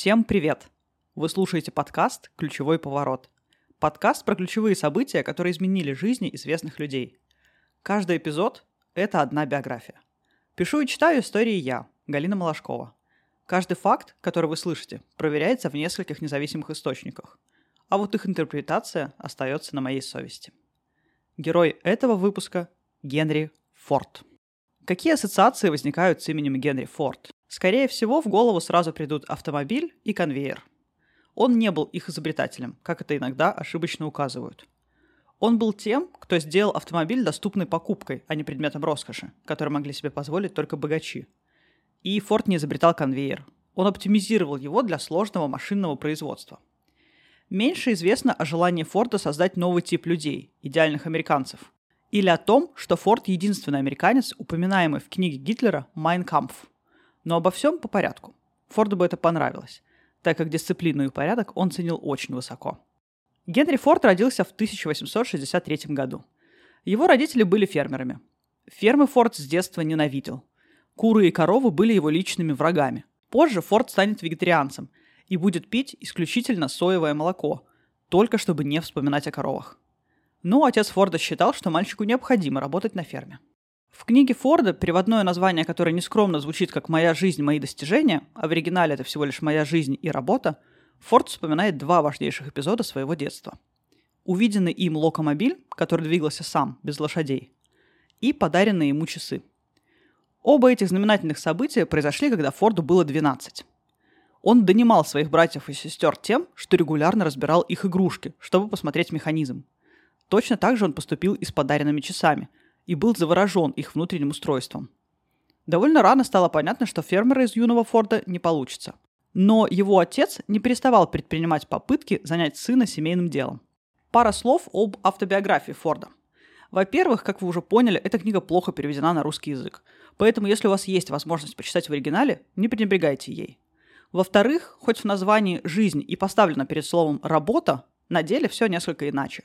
Всем привет! Вы слушаете подкаст «Ключевой поворот». Подкаст про ключевые события, которые изменили жизни известных людей. Каждый эпизод – это одна биография. Пишу и читаю истории я, Галина Малашкова. Каждый факт, который вы слышите, проверяется в нескольких независимых источниках, а вот их интерпретация остается на моей совести. Герой этого выпуска – Генри Форд. Какие ассоциации возникают с именем Генри Форд? Скорее всего, в голову сразу придут автомобиль и конвейер. Он не был их изобретателем, как это иногда ошибочно указывают. Он был тем, кто сделал автомобиль доступной покупкой, а не предметом роскоши, который могли себе позволить только богачи. И Форд не изобретал конвейер. Он оптимизировал его для сложного машинного производства. Меньше известно о желании Форда создать новый тип людей, идеальных американцев, или о том, что Форд единственный американец, упоминаемый в книге Гитлера «Майн Кампф», но обо всем по порядку. Форду бы это понравилось, так как дисциплину и порядок он ценил очень высоко. Генри Форд родился в 1863 году. Его родители были фермерами. Фермы Форд с детства ненавидел. Куры и коровы были его личными врагами. Позже Форд станет вегетарианцем и будет пить исключительно соевое молоко, только чтобы не вспоминать о коровах. Но отец Форда считал, что мальчику необходимо работать на ферме. В книге Форда переводное название, которое нескромно звучит как «Моя жизнь, мои достижения», а в оригинале это всего лишь «Моя жизнь и работа», Форд вспоминает два важнейших эпизода своего детства. Увиденный им локомобиль, который двигался сам, без лошадей, и подаренные ему часы. Оба этих знаменательных события произошли, когда Форду было 12. Он донимал своих братьев и сестер тем, что регулярно разбирал их игрушки, чтобы посмотреть механизм. Точно так же он поступил и с подаренными часами – и был заворожен их внутренним устройством. Довольно рано стало понятно, что фермера из юного Форда не получится. Но его отец не переставал предпринимать попытки занять сына семейным делом. Пара слов об автобиографии Форда. Во-первых, как вы уже поняли, эта книга плохо переведена на русский язык. Поэтому, если у вас есть возможность почитать в оригинале, не пренебрегайте ей. Во-вторых, хоть в названии «жизнь» и поставлено перед словом «работа», на деле все несколько иначе.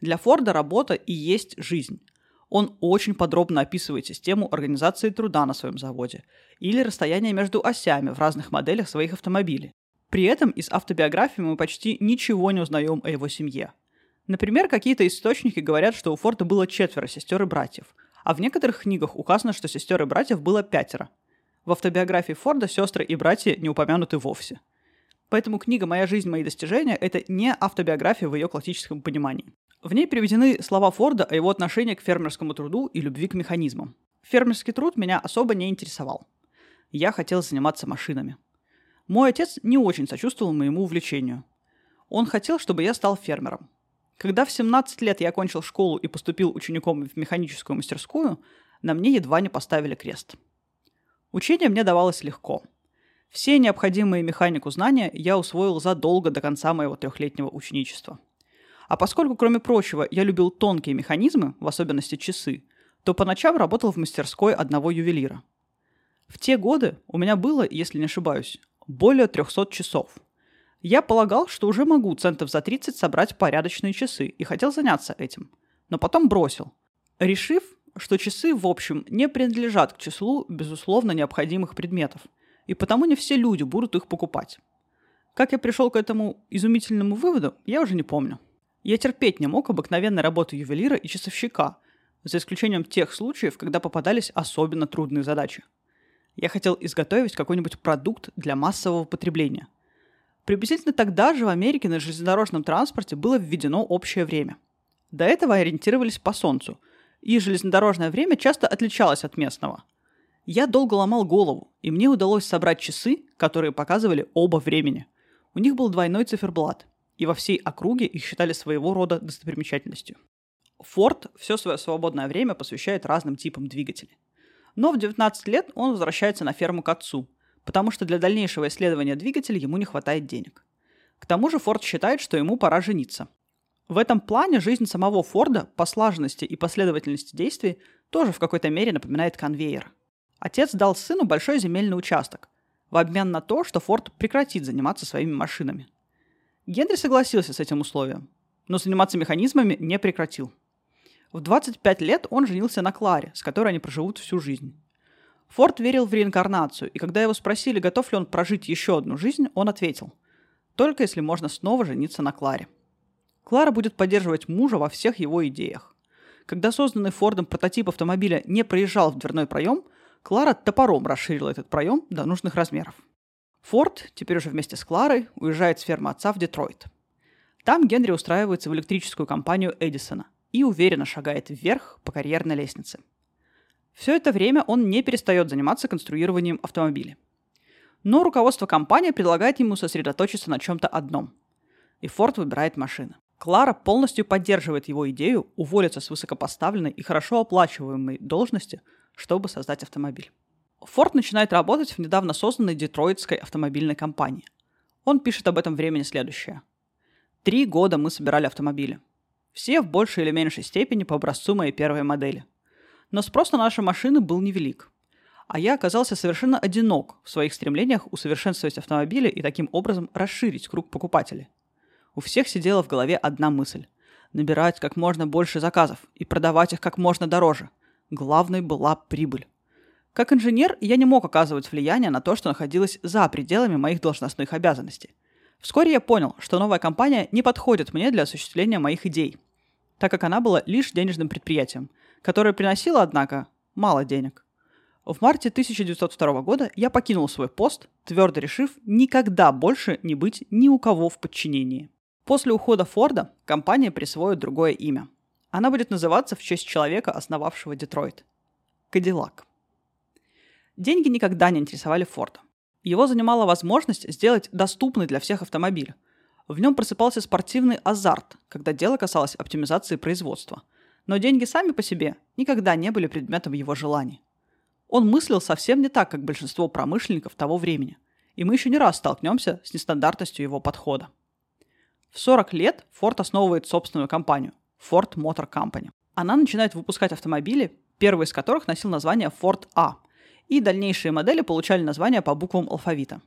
Для Форда работа и есть жизнь. Он очень подробно описывает систему организации труда на своем заводе или расстояние между осями в разных моделях своих автомобилей. При этом из автобиографии мы почти ничего не узнаем о его семье. Например, какие-то источники говорят, что у Форда было четверо сестер и братьев, а в некоторых книгах указано, что сестер и братьев было пятеро. В автобиографии Форда сестры и братья не упомянуты вовсе. Поэтому книга «Моя жизнь, мои достижения» — это не автобиография в ее классическом понимании. В ней приведены слова Форда о его отношении к фермерскому труду и любви к механизмам. Фермерский труд меня особо не интересовал. Я хотел заниматься машинами. Мой отец не очень сочувствовал моему увлечению. Он хотел, чтобы я стал фермером. Когда в 17 лет я окончил школу и поступил учеником в механическую мастерскую, на мне едва не поставили крест. Учение мне давалось легко. Все необходимые механику знания я усвоил задолго до конца моего трехлетнего ученичества – а поскольку, кроме прочего, я любил тонкие механизмы, в особенности часы, то по ночам работал в мастерской одного ювелира. В те годы у меня было, если не ошибаюсь, более 300 часов. Я полагал, что уже могу центов за 30 собрать порядочные часы и хотел заняться этим. Но потом бросил, решив, что часы, в общем, не принадлежат к числу, безусловно, необходимых предметов, и потому не все люди будут их покупать. Как я пришел к этому изумительному выводу, я уже не помню. Я терпеть не мог обыкновенной работы ювелира и часовщика, за исключением тех случаев, когда попадались особенно трудные задачи. Я хотел изготовить какой-нибудь продукт для массового потребления. Приблизительно тогда же в Америке на железнодорожном транспорте было введено общее время. До этого ориентировались по солнцу, и железнодорожное время часто отличалось от местного. Я долго ломал голову, и мне удалось собрать часы, которые показывали оба времени. У них был двойной циферблат – и во всей округе их считали своего рода достопримечательностью. Форд все свое свободное время посвящает разным типам двигателей. Но в 19 лет он возвращается на ферму к отцу, потому что для дальнейшего исследования двигателя ему не хватает денег. К тому же Форд считает, что ему пора жениться. В этом плане жизнь самого Форда по слаженности и последовательности действий тоже в какой-то мере напоминает конвейер. Отец дал сыну большой земельный участок в обмен на то, что Форд прекратит заниматься своими машинами – Генри согласился с этим условием, но заниматься механизмами не прекратил. В 25 лет он женился на Кларе, с которой они проживут всю жизнь. Форд верил в реинкарнацию, и когда его спросили, готов ли он прожить еще одну жизнь, он ответил – только если можно снова жениться на Кларе. Клара будет поддерживать мужа во всех его идеях. Когда созданный Фордом прототип автомобиля не проезжал в дверной проем, Клара топором расширила этот проем до нужных размеров. Форд, теперь уже вместе с Кларой, уезжает с фермы отца в Детройт. Там Генри устраивается в электрическую компанию Эдисона и уверенно шагает вверх по карьерной лестнице. Все это время он не перестает заниматься конструированием автомобилей. Но руководство компании предлагает ему сосредоточиться на чем-то одном. И Форд выбирает машины. Клара полностью поддерживает его идею уволиться с высокопоставленной и хорошо оплачиваемой должности, чтобы создать автомобиль. Форд начинает работать в недавно созданной детройтской автомобильной компании. Он пишет об этом времени следующее. Три года мы собирали автомобили. Все в большей или меньшей степени по образцу моей первой модели. Но спрос на наши машины был невелик. А я оказался совершенно одинок в своих стремлениях усовершенствовать автомобили и таким образом расширить круг покупателей. У всех сидела в голове одна мысль – набирать как можно больше заказов и продавать их как можно дороже. Главной была прибыль. Как инженер я не мог оказывать влияние на то, что находилось за пределами моих должностных обязанностей. Вскоре я понял, что новая компания не подходит мне для осуществления моих идей, так как она была лишь денежным предприятием, которое приносило, однако, мало денег. В марте 1902 года я покинул свой пост, твердо решив никогда больше не быть ни у кого в подчинении. После ухода Форда компания присвоит другое имя. Она будет называться в честь человека, основавшего Детройт. Кадиллак. Деньги никогда не интересовали Форда. Его занимала возможность сделать доступный для всех автомобиль. В нем просыпался спортивный азарт, когда дело касалось оптимизации производства. Но деньги сами по себе никогда не были предметом его желаний. Он мыслил совсем не так, как большинство промышленников того времени. И мы еще не раз столкнемся с нестандартностью его подхода. В 40 лет Ford основывает собственную компанию – Ford Motor Company. Она начинает выпускать автомобили, первый из которых носил название Ford A, и дальнейшие модели получали название по буквам алфавита.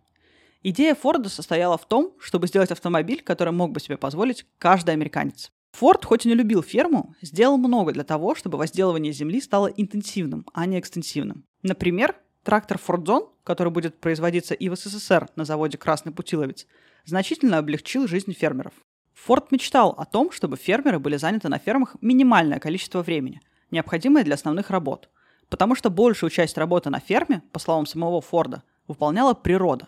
Идея Форда состояла в том, чтобы сделать автомобиль, который мог бы себе позволить каждый американец. Форд, хоть и не любил ферму, сделал много для того, чтобы возделывание земли стало интенсивным, а не экстенсивным. Например, трактор Фордзон, который будет производиться и в СССР на заводе «Красный Путиловец», значительно облегчил жизнь фермеров. Форд мечтал о том, чтобы фермеры были заняты на фермах минимальное количество времени, необходимое для основных работ, потому что большую часть работы на ферме, по словам самого Форда, выполняла природа.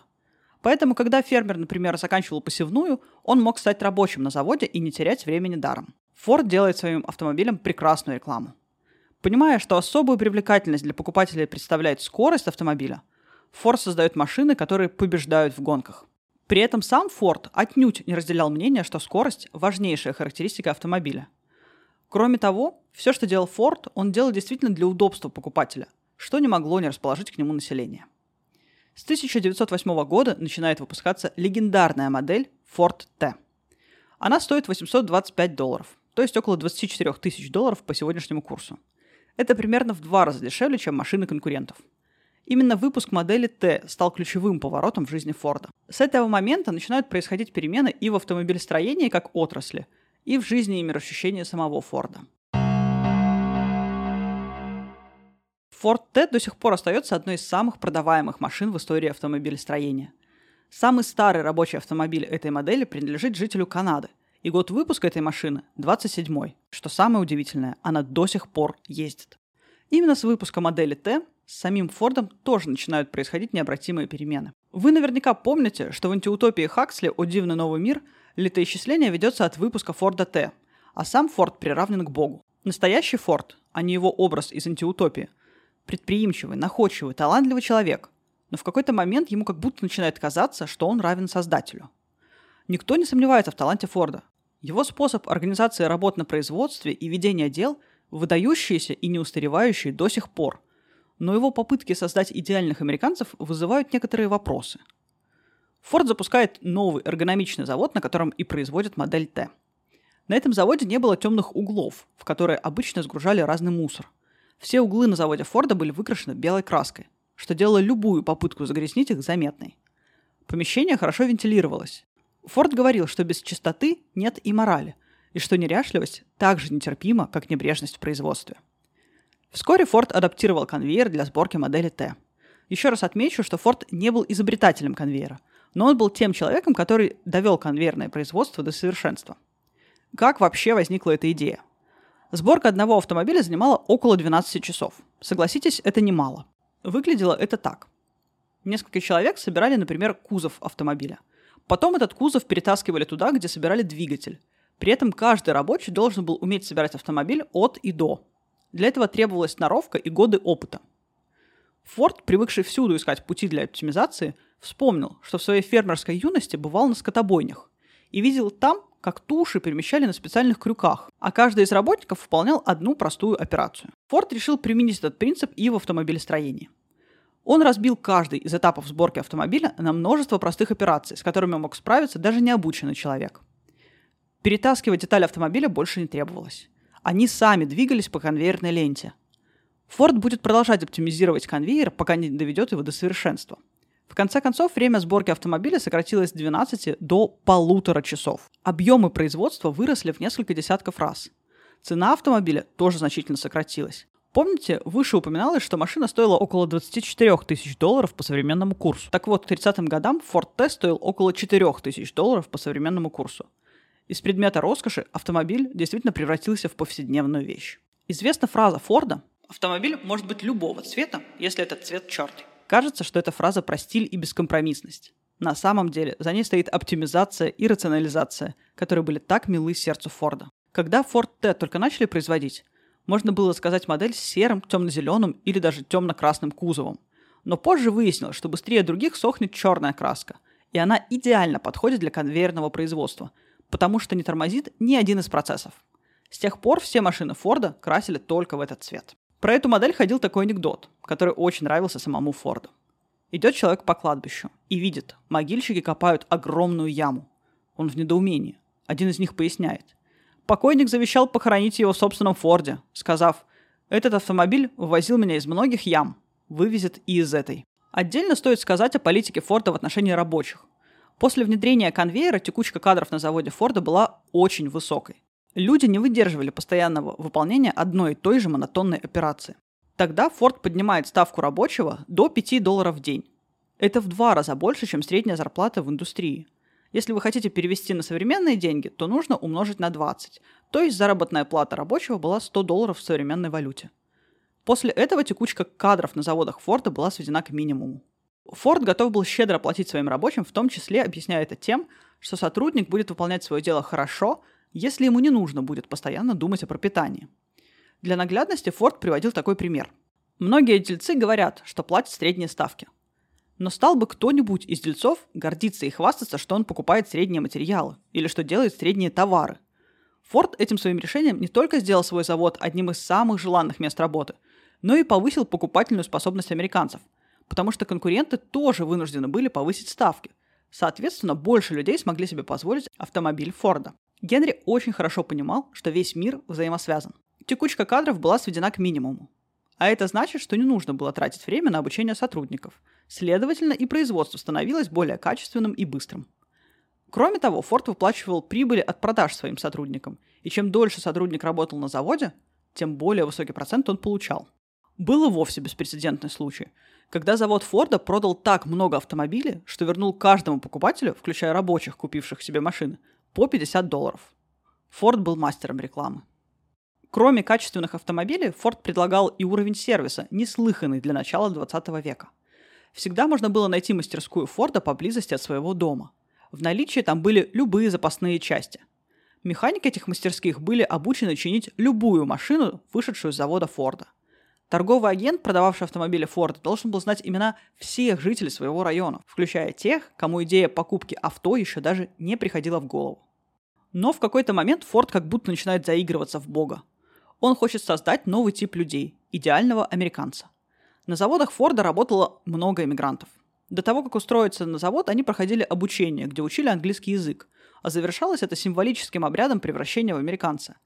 Поэтому, когда фермер, например, заканчивал посевную, он мог стать рабочим на заводе и не терять времени даром. Форд делает своим автомобилям прекрасную рекламу. Понимая, что особую привлекательность для покупателей представляет скорость автомобиля, Форд создает машины, которые побеждают в гонках. При этом сам Форд отнюдь не разделял мнение, что скорость – важнейшая характеристика автомобиля. Кроме того, все, что делал Форд, он делал действительно для удобства покупателя, что не могло не расположить к нему население. С 1908 года начинает выпускаться легендарная модель Ford T. Она стоит 825 долларов, то есть около 24 тысяч долларов по сегодняшнему курсу. Это примерно в два раза дешевле, чем машины конкурентов – Именно выпуск модели Т стал ключевым поворотом в жизни Форда. С этого момента начинают происходить перемены и в автомобилестроении как отрасли, и в жизни и мироощущении самого Форда. Форд Т до сих пор остается одной из самых продаваемых машин в истории автомобилестроения. Самый старый рабочий автомобиль этой модели принадлежит жителю Канады, и год выпуска этой машины – 27-й. Что самое удивительное, она до сих пор ездит. Именно с выпуска модели Т с самим Фордом тоже начинают происходить необратимые перемены. Вы наверняка помните, что в антиутопии Хаксли «О дивный новый мир» летоисчисление ведется от выпуска Форда Т, а сам Форд приравнен к Богу. Настоящий Форд, а не его образ из антиутопии, предприимчивый, находчивый, талантливый человек, но в какой-то момент ему как будто начинает казаться, что он равен Создателю. Никто не сомневается в таланте Форда. Его способ организации работ на производстве и ведения дел выдающиеся и неустаревающие до сих пор – но его попытки создать идеальных американцев вызывают некоторые вопросы. Форд запускает новый эргономичный завод, на котором и производят модель Т. На этом заводе не было темных углов, в которые обычно сгружали разный мусор. Все углы на заводе Форда были выкрашены белой краской, что делало любую попытку загрязнить их заметной. Помещение хорошо вентилировалось. Форд говорил, что без чистоты нет и морали, и что неряшливость так же нетерпима, как небрежность в производстве – Вскоре Ford адаптировал конвейер для сборки модели Т. Еще раз отмечу, что Форд не был изобретателем конвейера, но он был тем человеком, который довел конвейерное производство до совершенства. Как вообще возникла эта идея? Сборка одного автомобиля занимала около 12 часов. Согласитесь, это немало. Выглядело это так. Несколько человек собирали, например, кузов автомобиля. Потом этот кузов перетаскивали туда, где собирали двигатель. При этом каждый рабочий должен был уметь собирать автомобиль от и до. Для этого требовалась сноровка и годы опыта. Форд, привыкший всюду искать пути для оптимизации, вспомнил, что в своей фермерской юности бывал на скотобойнях и видел там, как туши перемещали на специальных крюках, а каждый из работников выполнял одну простую операцию. Форд решил применить этот принцип и в автомобилестроении. Он разбил каждый из этапов сборки автомобиля на множество простых операций, с которыми мог справиться даже необученный человек. Перетаскивать детали автомобиля больше не требовалось. Они сами двигались по конвейерной ленте. Форд будет продолжать оптимизировать конвейер, пока не доведет его до совершенства. В конце концов, время сборки автомобиля сократилось с 12 до полутора часов. Объемы производства выросли в несколько десятков раз. Цена автомобиля тоже значительно сократилась. Помните, выше упоминалось, что машина стоила около 24 тысяч долларов по современному курсу. Так вот, к 30-м годам Ford T стоил около 4 тысяч долларов по современному курсу. Из предмета роскоши автомобиль действительно превратился в повседневную вещь. Известна фраза Форда «Автомобиль может быть любого цвета, если этот цвет черный». Кажется, что эта фраза про стиль и бескомпромиссность. На самом деле за ней стоит оптимизация и рационализация, которые были так милы сердцу Форда. Когда Ford T только начали производить, можно было сказать модель с серым, темно-зеленым или даже темно-красным кузовом. Но позже выяснилось, что быстрее других сохнет черная краска, и она идеально подходит для конвейерного производства, потому что не тормозит ни один из процессов. С тех пор все машины Форда красили только в этот цвет. Про эту модель ходил такой анекдот, который очень нравился самому Форду. Идет человек по кладбищу и видит, могильщики копают огромную яму. Он в недоумении. Один из них поясняет – Покойник завещал похоронить его в собственном Форде, сказав, «Этот автомобиль вывозил меня из многих ям, вывезет и из этой». Отдельно стоит сказать о политике Форда в отношении рабочих. После внедрения конвейера текучка кадров на заводе Форда была очень высокой. Люди не выдерживали постоянного выполнения одной и той же монотонной операции. Тогда Форд поднимает ставку рабочего до 5 долларов в день. Это в два раза больше, чем средняя зарплата в индустрии – если вы хотите перевести на современные деньги, то нужно умножить на 20. То есть заработная плата рабочего была 100 долларов в современной валюте. После этого текучка кадров на заводах Форда была сведена к минимуму. Форд готов был щедро платить своим рабочим, в том числе объясняя это тем, что сотрудник будет выполнять свое дело хорошо, если ему не нужно будет постоянно думать о пропитании. Для наглядности Форд приводил такой пример. Многие дельцы говорят, что платят средние ставки – но стал бы кто-нибудь из дельцов гордиться и хвастаться, что он покупает средние материалы или что делает средние товары. Форд этим своим решением не только сделал свой завод одним из самых желанных мест работы, но и повысил покупательную способность американцев, потому что конкуренты тоже вынуждены были повысить ставки. Соответственно, больше людей смогли себе позволить автомобиль Форда. Генри очень хорошо понимал, что весь мир взаимосвязан. Текучка кадров была сведена к минимуму. А это значит, что не нужно было тратить время на обучение сотрудников. Следовательно, и производство становилось более качественным и быстрым. Кроме того, Форд выплачивал прибыли от продаж своим сотрудникам, и чем дольше сотрудник работал на заводе, тем более высокий процент он получал. Был и вовсе беспрецедентный случай, когда завод Форда продал так много автомобилей, что вернул каждому покупателю, включая рабочих, купивших себе машины, по 50 долларов. Форд был мастером рекламы. Кроме качественных автомобилей, Ford предлагал и уровень сервиса, неслыханный для начала 20 века. Всегда можно было найти мастерскую Форда поблизости от своего дома. В наличии там были любые запасные части. Механики этих мастерских были обучены чинить любую машину, вышедшую с завода Форда. Торговый агент, продававший автомобили Форда, должен был знать имена всех жителей своего района, включая тех, кому идея покупки авто еще даже не приходила в голову. Но в какой-то момент Форд как будто начинает заигрываться в бога. Он хочет создать новый тип людей – идеального американца. На заводах Форда работало много иммигрантов. До того, как устроиться на завод, они проходили обучение, где учили английский язык, а завершалось это символическим обрядом превращения в американца.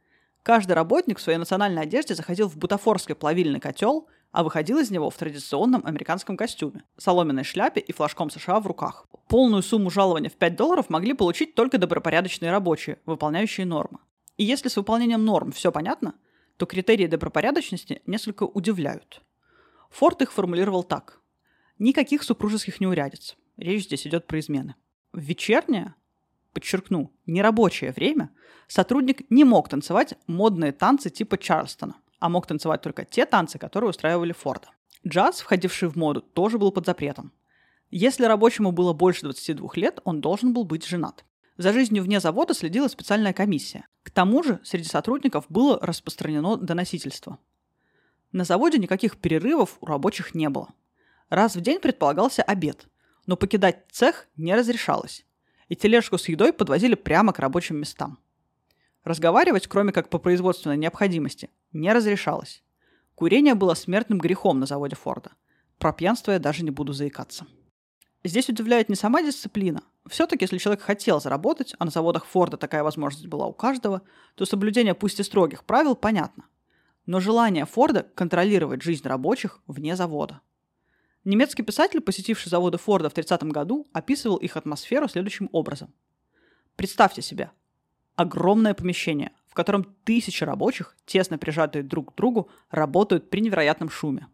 Каждый работник в своей национальной одежде заходил в бутафорский плавильный котел, а выходил из него в традиционном американском костюме, соломенной шляпе и флажком США в руках. Полную сумму жалования в 5 долларов могли получить только добропорядочные рабочие, выполняющие нормы. И если с выполнением норм все понятно – то критерии добропорядочности несколько удивляют. Форд их формулировал так. Никаких супружеских неурядиц. Речь здесь идет про измены. В вечернее, подчеркну, нерабочее время сотрудник не мог танцевать модные танцы типа Чарльстона, а мог танцевать только те танцы, которые устраивали Форда. Джаз, входивший в моду, тоже был под запретом. Если рабочему было больше 22 лет, он должен был быть женат. За жизнью вне завода следила специальная комиссия. К тому же среди сотрудников было распространено доносительство. На заводе никаких перерывов у рабочих не было. Раз в день предполагался обед, но покидать цех не разрешалось, и тележку с едой подвозили прямо к рабочим местам. Разговаривать, кроме как по производственной необходимости, не разрешалось. Курение было смертным грехом на заводе Форда. Про пьянство я даже не буду заикаться. Здесь удивляет не сама дисциплина. Все-таки, если человек хотел заработать, а на заводах Форда такая возможность была у каждого, то соблюдение пусть и строгих правил понятно. Но желание Форда контролировать жизнь рабочих вне завода. Немецкий писатель, посетивший заводы Форда в 30 году, описывал их атмосферу следующим образом. Представьте себе. Огромное помещение, котором тысячи рабочих, тесно прижатые друг к другу, работают при невероятном шуме.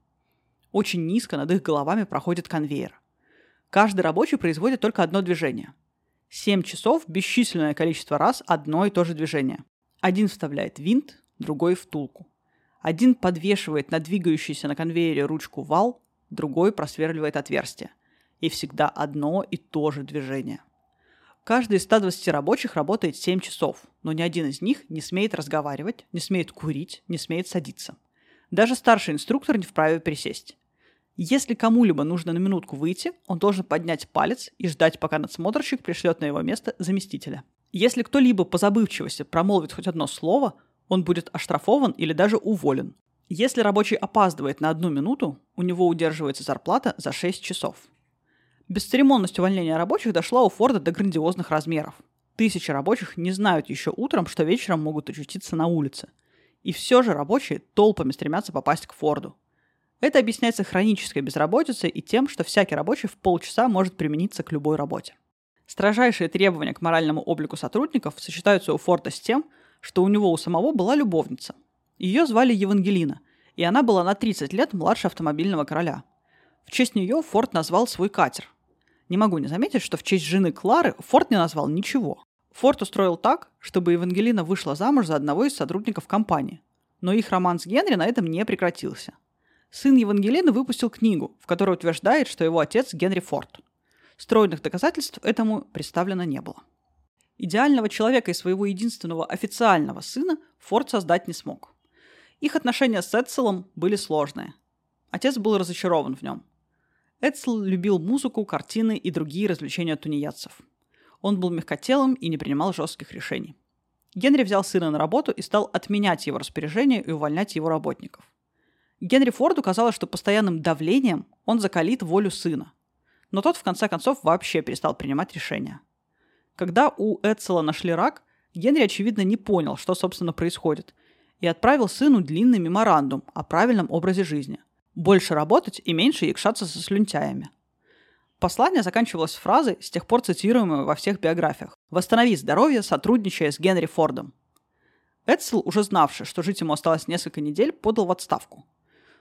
Очень низко над их головами проходит конвейер. Каждый рабочий производит только одно движение. Семь часов – бесчисленное количество раз одно и то же движение. Один вставляет винт, другой – втулку. Один подвешивает на двигающийся на конвейере ручку вал, другой просверливает отверстие. И всегда одно и то же движение – Каждый из 120 рабочих работает 7 часов, но ни один из них не смеет разговаривать, не смеет курить, не смеет садиться. Даже старший инструктор не вправе присесть. Если кому-либо нужно на минутку выйти, он должен поднять палец и ждать, пока надсмотрщик пришлет на его место заместителя. Если кто-либо по забывчивости промолвит хоть одно слово, он будет оштрафован или даже уволен. Если рабочий опаздывает на одну минуту, у него удерживается зарплата за 6 часов. Бесцеремонность увольнения рабочих дошла у Форда до грандиозных размеров. Тысячи рабочих не знают еще утром, что вечером могут очутиться на улице. И все же рабочие толпами стремятся попасть к Форду. Это объясняется хронической безработицей и тем, что всякий рабочий в полчаса может примениться к любой работе. Строжайшие требования к моральному облику сотрудников сочетаются у Форда с тем, что у него у самого была любовница. Ее звали Евангелина, и она была на 30 лет младше автомобильного короля. В честь нее Форд назвал свой катер, не могу не заметить, что в честь жены Клары Форд не назвал ничего. Форд устроил так, чтобы Евангелина вышла замуж за одного из сотрудников компании. Но их роман с Генри на этом не прекратился. Сын Евангелины выпустил книгу, в которой утверждает, что его отец Генри Форд. Стройных доказательств этому представлено не было. Идеального человека и своего единственного официального сына Форд создать не смог. Их отношения с Эдселом были сложные. Отец был разочарован в нем – Эдсел любил музыку, картины и другие развлечения тунеядцев. Он был мягкотелым и не принимал жестких решений. Генри взял сына на работу и стал отменять его распоряжения и увольнять его работников. Генри Форду казалось, что постоянным давлением он закалит волю сына. Но тот в конце концов вообще перестал принимать решения. Когда у Эдсела нашли рак, Генри, очевидно, не понял, что, собственно, происходит, и отправил сыну длинный меморандум о правильном образе жизни – больше работать и меньше якшаться со слюнтяями. Послание заканчивалось фразой, с тех пор цитируемой во всех биографиях. «Восстанови здоровье, сотрудничая с Генри Фордом». Эдсел, уже знавший, что жить ему осталось несколько недель, подал в отставку.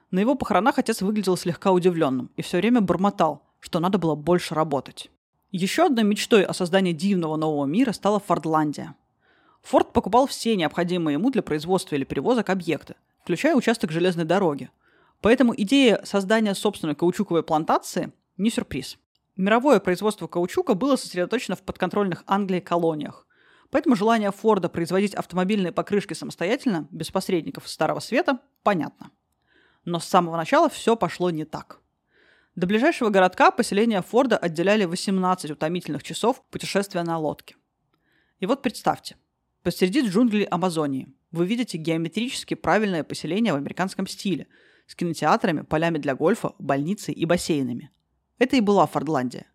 На его похоронах отец выглядел слегка удивленным и все время бормотал, что надо было больше работать. Еще одной мечтой о создании дивного нового мира стала Фордландия. Форд покупал все необходимые ему для производства или перевозок объекты, включая участок железной дороги – Поэтому идея создания собственной каучуковой плантации не сюрприз. Мировое производство каучука было сосредоточено в подконтрольных Англии колониях. Поэтому желание Форда производить автомобильные покрышки самостоятельно, без посредников Старого Света, понятно. Но с самого начала все пошло не так. До ближайшего городка поселение Форда отделяли 18 утомительных часов путешествия на лодке. И вот представьте, посреди джунглей Амазонии вы видите геометрически правильное поселение в американском стиле – с кинотеатрами, полями для гольфа, больницей и бассейнами. Это и была Фордландия.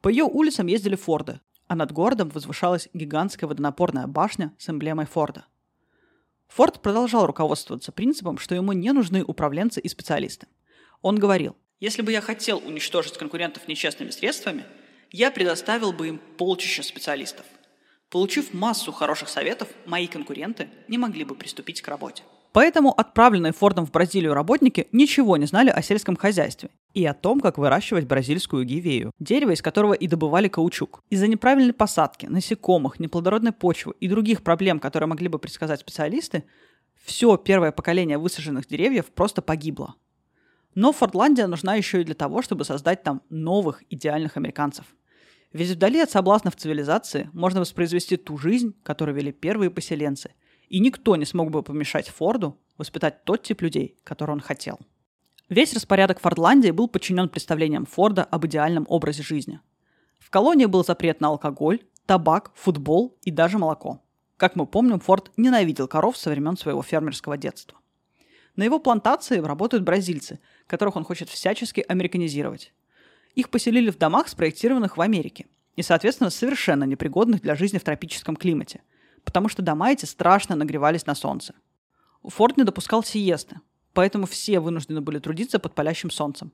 По ее улицам ездили Форды, а над городом возвышалась гигантская водонапорная башня с эмблемой Форда. Форд продолжал руководствоваться принципом, что ему не нужны управленцы и специалисты. Он говорил, если бы я хотел уничтожить конкурентов нечестными средствами, я предоставил бы им полчища специалистов. Получив массу хороших советов, мои конкуренты не могли бы приступить к работе. Поэтому отправленные Фордом в Бразилию работники ничего не знали о сельском хозяйстве и о том, как выращивать бразильскую гивею, дерево, из которого и добывали каучук. Из-за неправильной посадки, насекомых, неплодородной почвы и других проблем, которые могли бы предсказать специалисты, все первое поколение высаженных деревьев просто погибло. Но Фордландия нужна еще и для того, чтобы создать там новых идеальных американцев. Ведь вдали от соблазнов цивилизации можно воспроизвести ту жизнь, которую вели первые поселенцы – и никто не смог бы помешать Форду воспитать тот тип людей, который он хотел. Весь распорядок Фордландии был подчинен представлениям Форда об идеальном образе жизни. В колонии был запрет на алкоголь, табак, футбол и даже молоко. Как мы помним, Форд ненавидел коров со времен своего фермерского детства. На его плантации работают бразильцы, которых он хочет всячески американизировать. Их поселили в домах, спроектированных в Америке, и, соответственно, совершенно непригодных для жизни в тропическом климате – потому что дома эти страшно нагревались на солнце. Форд не допускал сиесты, поэтому все вынуждены были трудиться под палящим солнцем.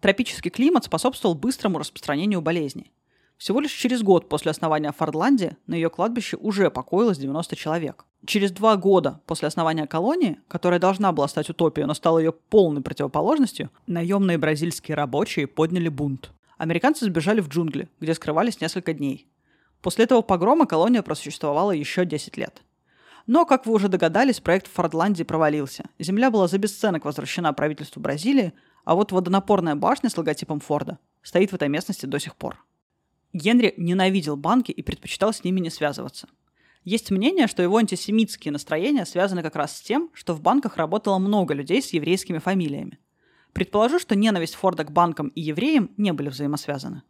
Тропический климат способствовал быстрому распространению болезней. Всего лишь через год после основания Фордландии на ее кладбище уже покоилось 90 человек. Через два года после основания колонии, которая должна была стать утопией, но стала ее полной противоположностью, наемные бразильские рабочие подняли бунт. Американцы сбежали в джунгли, где скрывались несколько дней. После этого погрома колония просуществовала еще 10 лет. Но, как вы уже догадались, проект в Фордландии провалился. Земля была за бесценок возвращена правительству Бразилии, а вот водонапорная башня с логотипом Форда стоит в этой местности до сих пор. Генри ненавидел банки и предпочитал с ними не связываться. Есть мнение, что его антисемитские настроения связаны как раз с тем, что в банках работало много людей с еврейскими фамилиями. Предположу, что ненависть Форда к банкам и евреям не были взаимосвязаны.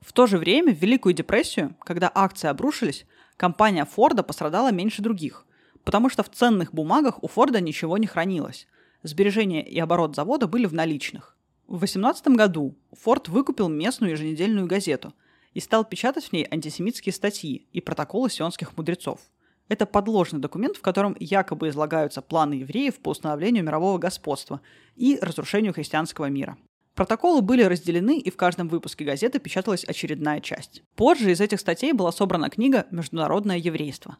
В то же время, в Великую депрессию, когда акции обрушились, компания Форда пострадала меньше других, потому что в ценных бумагах у Форда ничего не хранилось. Сбережения и оборот завода были в наличных. В 18 году Форд выкупил местную еженедельную газету и стал печатать в ней антисемитские статьи и протоколы сионских мудрецов. Это подложный документ, в котором якобы излагаются планы евреев по установлению мирового господства и разрушению христианского мира. Протоколы были разделены, и в каждом выпуске газеты печаталась очередная часть. Позже из этих статей была собрана книга «Международное еврейство».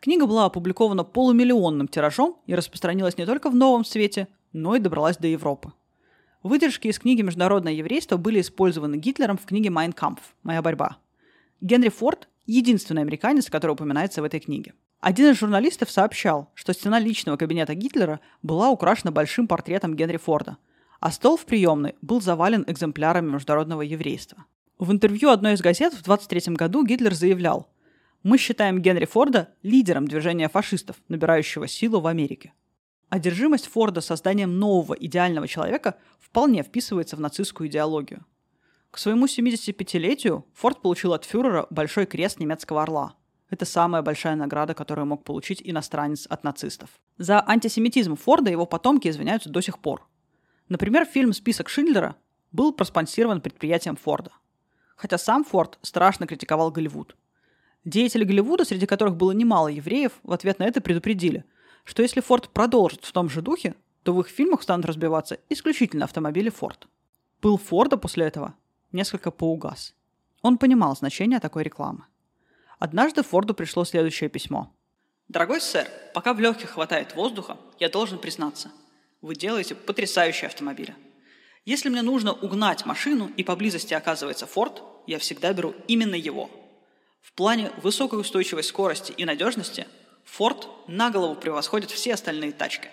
Книга была опубликована полумиллионным тиражом и распространилась не только в Новом Свете, но и добралась до Европы. Выдержки из книги «Международное еврейство» были использованы Гитлером в книге «Майн Кампф. Моя борьба». Генри Форд – единственный американец, который упоминается в этой книге. Один из журналистов сообщал, что стена личного кабинета Гитлера была украшена большим портретом Генри Форда – а стол в приемной был завален экземплярами международного еврейства. В интервью одной из газет в 23 году Гитлер заявлял, «Мы считаем Генри Форда лидером движения фашистов, набирающего силу в Америке». Одержимость Форда созданием нового идеального человека вполне вписывается в нацистскую идеологию. К своему 75-летию Форд получил от фюрера Большой крест немецкого орла. Это самая большая награда, которую мог получить иностранец от нацистов. За антисемитизм Форда его потомки извиняются до сих пор. Например, фильм «Список Шиндлера» был проспонсирован предприятием Форда. Хотя сам Форд страшно критиковал Голливуд. Деятели Голливуда, среди которых было немало евреев, в ответ на это предупредили, что если Форд продолжит в том же духе, то в их фильмах станут разбиваться исключительно автомобили Форд. Пыл Форда после этого несколько поугас. Он понимал значение такой рекламы. Однажды Форду пришло следующее письмо. «Дорогой сэр, пока в легких хватает воздуха, я должен признаться – вы делаете потрясающие автомобили. Если мне нужно угнать машину и поблизости оказывается Ford, я всегда беру именно его. В плане высокой устойчивой скорости и надежности Ford на голову превосходит все остальные тачки.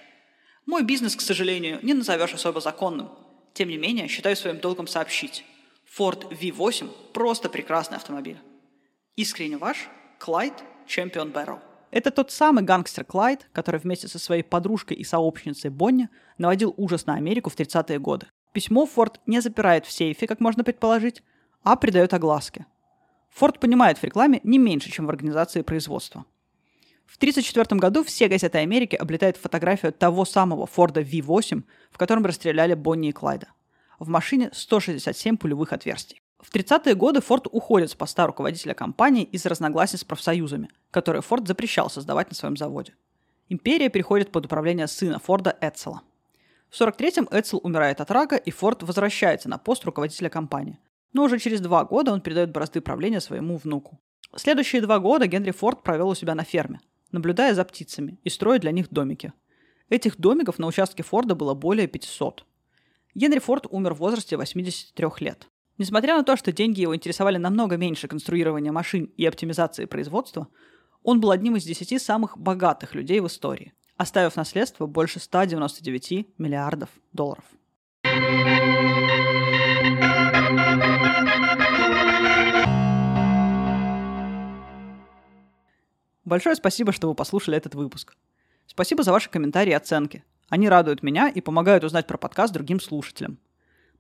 Мой бизнес, к сожалению, не назовешь особо законным. Тем не менее, считаю своим долгом сообщить. Ford V8 – просто прекрасный автомобиль. Искренне ваш, Клайд Чемпион Бэрроу. Это тот самый гангстер Клайд, который вместе со своей подружкой и сообщницей Бонни наводил ужас на Америку в 30-е годы. Письмо Форд не запирает в сейфе, как можно предположить, а придает огласке. Форд понимает в рекламе не меньше, чем в организации производства. В 1934 году все газеты Америки облетают фотографию того самого Форда V8, в котором расстреляли Бонни и Клайда. В машине 167 пулевых отверстий. В 30-е годы Форд уходит с поста руководителя компании из-за разногласий с профсоюзами, которые Форд запрещал создавать на своем заводе. Империя переходит под управление сына Форда Эдсела. В 43-м Эдсел умирает от рака, и Форд возвращается на пост руководителя компании. Но уже через два года он передает бразды правления своему внуку. Следующие два года Генри Форд провел у себя на ферме, наблюдая за птицами и строя для них домики. Этих домиков на участке Форда было более 500. Генри Форд умер в возрасте 83 лет. Несмотря на то, что деньги его интересовали намного меньше конструирования машин и оптимизации производства, он был одним из десяти самых богатых людей в истории, оставив наследство больше 199 миллиардов долларов. Большое спасибо, что вы послушали этот выпуск. Спасибо за ваши комментарии и оценки. Они радуют меня и помогают узнать про подкаст другим слушателям.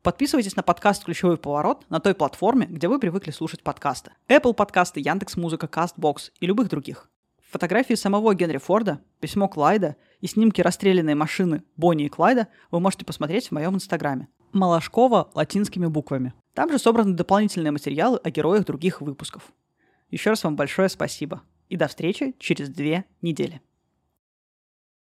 Подписывайтесь на подкаст «Ключевой поворот» на той платформе, где вы привыкли слушать подкасты. Apple подкасты, Яндекс.Музыка, Castbox и любых других. Фотографии самого Генри Форда, письмо Клайда и снимки расстрелянной машины Бонни и Клайда вы можете посмотреть в моем инстаграме. Малашкова латинскими буквами. Там же собраны дополнительные материалы о героях других выпусков. Еще раз вам большое спасибо и до встречи через две недели.